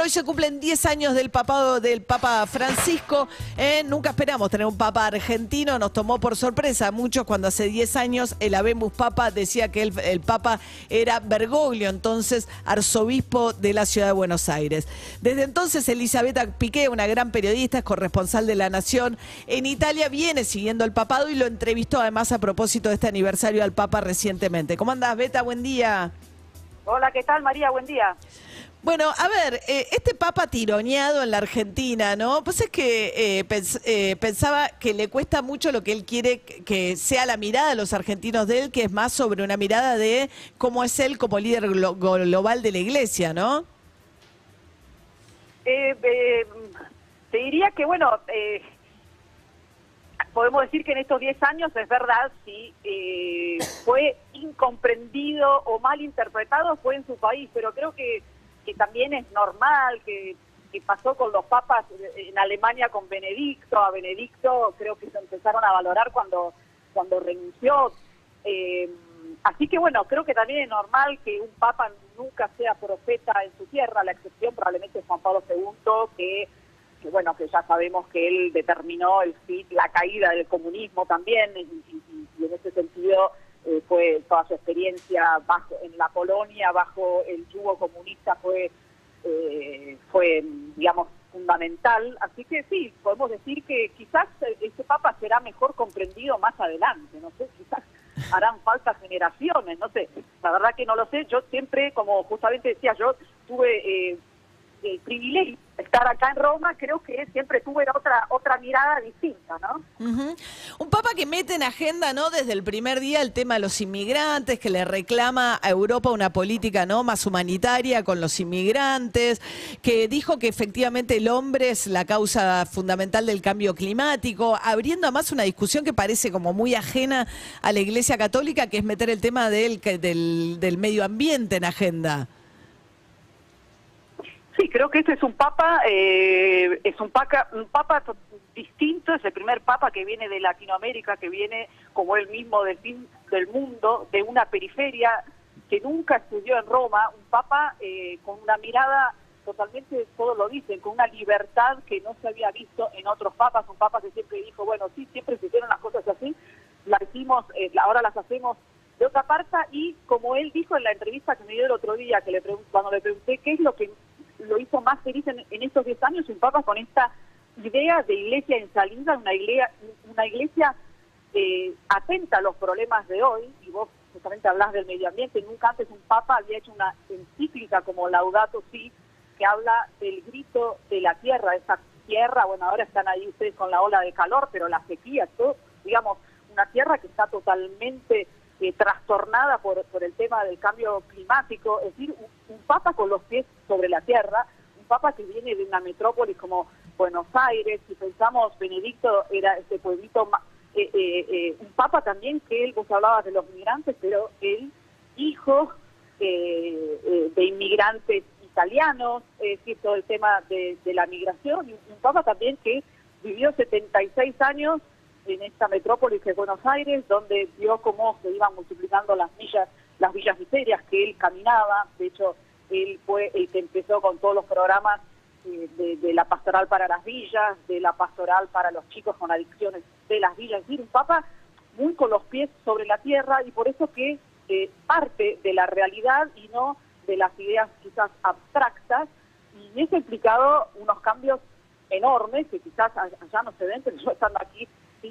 Hoy se cumplen 10 años del papado del Papa Francisco. Eh, nunca esperamos tener un Papa argentino, nos tomó por sorpresa. Muchos cuando hace 10 años el Abemus Papa decía que el, el Papa era Bergoglio, entonces arzobispo de la ciudad de Buenos Aires. Desde entonces Elisabetta Piqué, una gran periodista, es corresponsal de La Nación en Italia, viene siguiendo el papado y lo entrevistó además a propósito de este aniversario al Papa recientemente. ¿Cómo andás, Beta? Buen día. Hola, ¿qué tal María? Buen día. Bueno, a ver, eh, este papa tironeado en la Argentina, ¿no? Pues es que eh, eh, pensaba que le cuesta mucho lo que él quiere que- sea la mirada de los argentinos de él, que es más sobre una mirada de cómo es él como líder glo- global de la iglesia, ¿no? Eh, eh, te diría que, bueno, eh, podemos decir que en estos 10 años es verdad, eh, fue incomprendido o mal interpretado fue en su país, pero creo que, que también es normal que, que pasó con los papas en Alemania con Benedicto, a Benedicto creo que se empezaron a valorar cuando, cuando renunció. Eh, así que bueno, creo que también es normal que un papa nunca sea profeta en su tierra, la excepción probablemente es Juan Pablo II, que, bueno, que ya sabemos que él determinó el la caída del comunismo también, y, en ese sentido toda su experiencia bajo en la Polonia, bajo el yugo comunista fue eh, fue, digamos, fundamental. Así que sí, podemos decir que quizás este Papa será mejor comprendido más adelante, no sé, quizás harán falta generaciones, no sé, la verdad que no lo sé, yo siempre, como justamente decía, yo tuve eh, el privilegio estar acá en Roma, creo que siempre tuve otra otra mirada distinta, ¿no? Un papa que mete en agenda, ¿no? Desde el primer día el tema de los inmigrantes, que le reclama a Europa una política, ¿no? Más humanitaria con los inmigrantes, que dijo que efectivamente el hombre es la causa fundamental del cambio climático, abriendo además una discusión que parece como muy ajena a la Iglesia Católica, que es meter el tema del, del, del medio ambiente en agenda. Sí, creo que este es un papa, eh, es un papa, un papa to- distinto, es el primer papa que viene de Latinoamérica, que viene como él mismo del fin del mundo, de una periferia que nunca estudió en Roma, un papa eh, con una mirada totalmente, todos lo dicen, con una libertad que no se había visto en otros papas, un papa que siempre dijo, bueno, sí, siempre se hicieron las cosas así, las hicimos, eh, ahora las hacemos de otra parte, y como él dijo en la entrevista que me dio el otro día, que le cuando le pregunté qué es lo que lo hizo más feliz en, en estos 10 años, un papa con esta idea de iglesia en salida, una iglesia, una iglesia eh, atenta a los problemas de hoy, y vos justamente hablas del medio ambiente, nunca antes un papa había hecho una encíclica como Laudato Si, que habla del grito de la tierra, esa tierra, bueno, ahora están ahí ustedes con la ola de calor, pero la sequía, todo, digamos, una tierra que está totalmente eh, trastornada por, por el tema del cambio climático, es decir, un, papa con los pies sobre la tierra, un papa que viene de una metrópolis como Buenos Aires, si pensamos, Benedicto era ese pueblito, eh, eh, eh, un papa también que él, vos hablabas de los migrantes, pero él, hijo eh, de inmigrantes italianos, es todo el tema de, de la migración, y un papa también que vivió 76 años en esta metrópolis que es Buenos Aires, donde vio cómo se iban multiplicando las villas, las villas miserias que él caminaba. De hecho, él fue el que empezó con todos los programas eh, de, la pastoral para las villas, de la pastoral para los chicos con adicciones de las villas. Es decir, un papa muy con los pies sobre la tierra y por eso que eh, parte de la realidad y no de las ideas quizás abstractas y eso ha implicado unos cambios enormes que quizás allá no se ven, pero yo estando aquí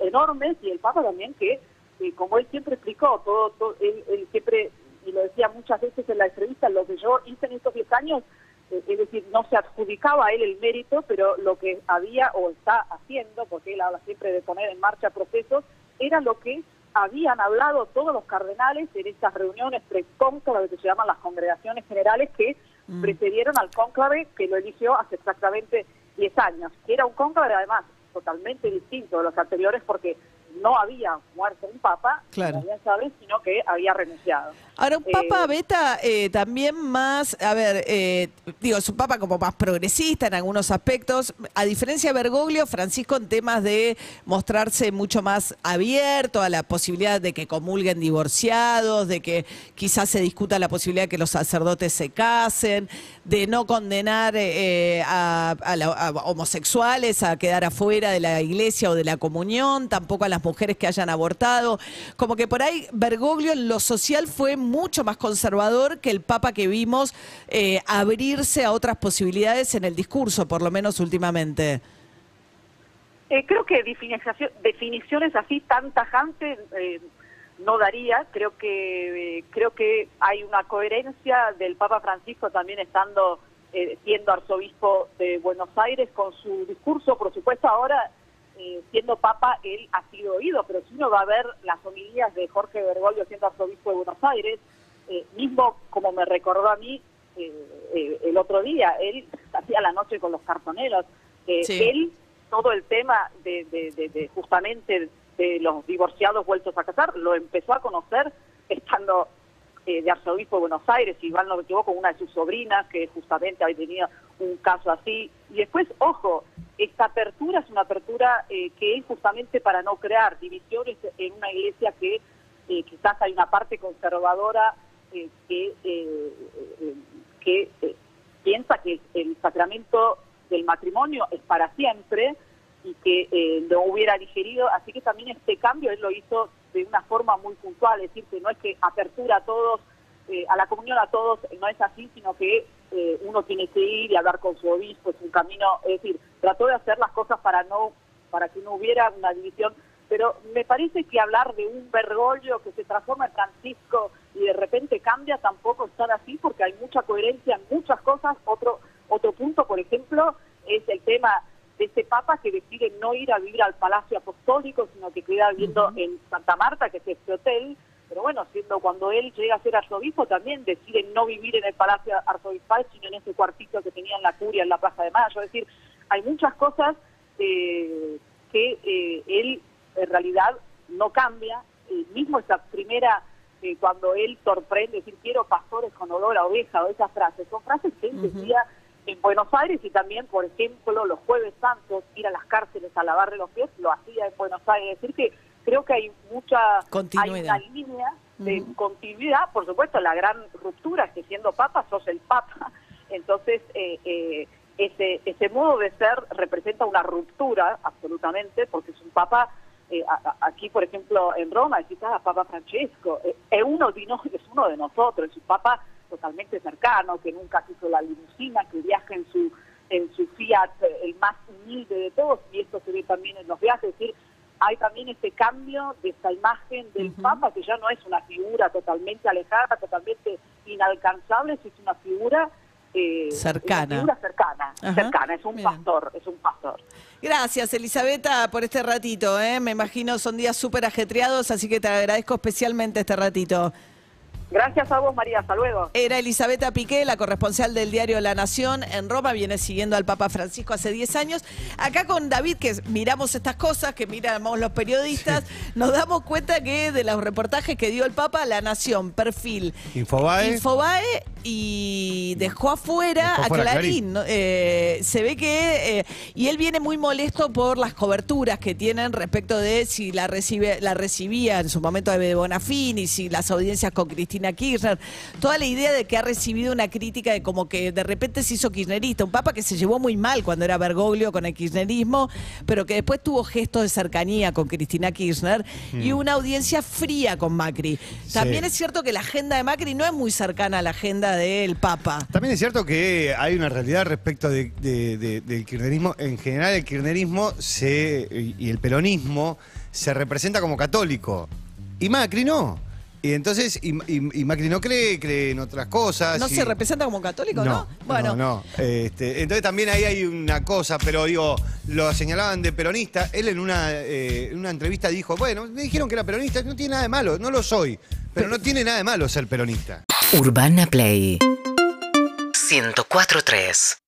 enormes y el Papa también que, eh, como él siempre explicó, todo, todo él, él siempre, y lo decía muchas veces en la entrevista, lo que yo hice en estos 10 años, eh, es decir, no se adjudicaba a él el mérito, pero lo que había o está haciendo, porque él habla siempre de poner en marcha procesos, era lo que habían hablado todos los cardenales en estas reuniones pre-cónclave que se llaman las congregaciones generales que Mm. precedieron al cónclave que lo eligió hace exactamente 10 años, que era un cónclave además totalmente distinto de los anteriores porque no había muerto un papa, Claro. como bien sabes, sino que había renunciado. Ahora, un papa Eh, beta eh, también más, a ver, eh, digo, es un papa como más progresista en algunos aspectos. A diferencia de Bergoglio, Francisco en temas de mostrarse mucho más abierto a la posibilidad de que comulguen divorciados, de que quizás se discuta la posibilidad de que los sacerdotes se casen, de no condenar eh, a, a la- a homosexuales a quedar afuera de la iglesia o de la comunión, tampoco a las mujeres que hayan abortado. Como que por ahí Bergoglio en lo social fue mucho más conservador que el Papa que vimos eh, abrirse a otras posibilidades en el discurso, por lo menos últimamente. Eh, creo que definiciones así tan tajantes eh, no daría. Creo que eh, creo que hay una coherencia del Papa Francisco también estando siendo arzobispo de Buenos Aires con su discurso. Por supuesto, ahora eh, siendo Papa él ha sido oído, pero si uno va a ver las homilías de Jorge Bergoglio siendo arzobispo de Buenos Aires, eh, mismo como me recordó a mí eh, eh, el otro día, él hacía la noche con los cartoneros. Eh, Sí. Él todo el tema de, de- de- de justamente de los divorciados vueltos a casar, lo empezó a conocer estando eh, de arzobispo de Buenos Aires, si mal no me equivoco, una de sus sobrinas que justamente había tenido un caso así. Y después, ojo, esta apertura es una apertura eh, que él justamente para no crear divisiones en una iglesia que eh, quizás hay una parte conservadora eh, que, eh, eh, que piensa que el sacramento del matrimonio es para siempre y que lo hubiera digerido, así que también este cambio él lo hizo de una forma muy puntual, es decir, que no es que apertura a todos, a la comunión a todos, no es así, sino que eh, uno tiene que ir y hablar con su obispo, es un camino, es decir, trató de hacer las cosas para no, para que no hubiera una división, pero me parece que hablar de un Bergoglio que se transforma en Francisco y de repente cambia tampoco estar así porque hay mucha coherencia en muchas cosas. Otro otro punto, por ejemplo, es el tema de este Papa que decide no ir a vivir al Palacio Apostólico, sino que queda viviendo en Santa Marta, que es este hotel. Pero bueno, siendo cuando él llega a ser arzobispo, también decide no vivir en el Palacio Arzobispal, sino en ese cuartito que tenía en la curia, en la Plaza de Mayo. Es decir, hay muchas cosas eh, que eh, él en realidad no cambia. Eh, mismo esa primera, eh, cuando él sorprende, decir, quiero pastores con olor a oveja, o esas frases, son frases que él decía en Buenos Aires y también, por ejemplo, los jueves santos, ir a las cárceles a lavarle los pies, lo hacía en Buenos Aires. Es decir, que creo que hay mucha, hay una línea de continuidad, por supuesto, la gran ruptura es que siendo papa sos el papa, entonces eh, eh, ese, ese modo de ser representa una ruptura, absolutamente, porque es un papa, eh, a- a- aquí por ejemplo en Roma, decís, ah, Papa Francesco, eh, es, uno de, es uno de nosotros, es un papa totalmente cercano, que nunca quiso la limusina, que viaja en su en su Fiat, eh, el más humilde de todos, y esto se ve también en los viajes, es decir, hay también este cambio de esta imagen del Papa, que ya no es una figura totalmente alejada, totalmente inalcanzable, es una figura eh, Cercana. Una figura cercana, Ajá. cercana, es un Bien. pastor, es un pastor. Gracias, Elisabetta, por este ratito. ¿eh? Me imagino son días súper ajetreados, así que te agradezco especialmente este ratito. Gracias a vos, María, hasta luego. Era Elisabetta Piqué, la corresponsal del diario La Nación en Roma, viene siguiendo al Papa Francisco hace 10 años. Acá con David, que miramos estas cosas, que miramos los periodistas, nos damos cuenta que de los reportajes que dio el Papa, La Nación, perfil, Infobae. Infobae y dejó afuera Dejó a fuera Clarín. Eh, se ve que, eh, y él viene muy molesto por las coberturas que tienen respecto de si la, recibe, la recibía en su momento de Bonafini, si las audiencias con Cristina Kirchner, toda la idea de que ha recibido una crítica de como que de repente se hizo kirchnerista, un papa que se llevó muy mal cuando era Bergoglio con el kirchnerismo, pero que después tuvo gestos de cercanía con Cristina Kirchner y una audiencia fría con Macri. También es cierto que la agenda de Macri no es muy cercana a la agenda del Papa. También es cierto que hay una realidad respecto de- de- de- del kirchnerismo. En general, el kirchnerismo se, y el peronismo se representa como católico. Y Macri no. Y entonces, y, y- y Macri no cree, cree en otras cosas. ¿No y- se representa como católico, no? No, Bueno, no, no. Este, entonces también ahí hay una cosa, pero digo, lo señalaban de peronista. Él en una, eh, en una entrevista dijo, bueno, me dijeron que era peronista, no tiene nada de malo, no lo soy, pero no tiene nada de malo ser peronista. Urbana Play. 104.3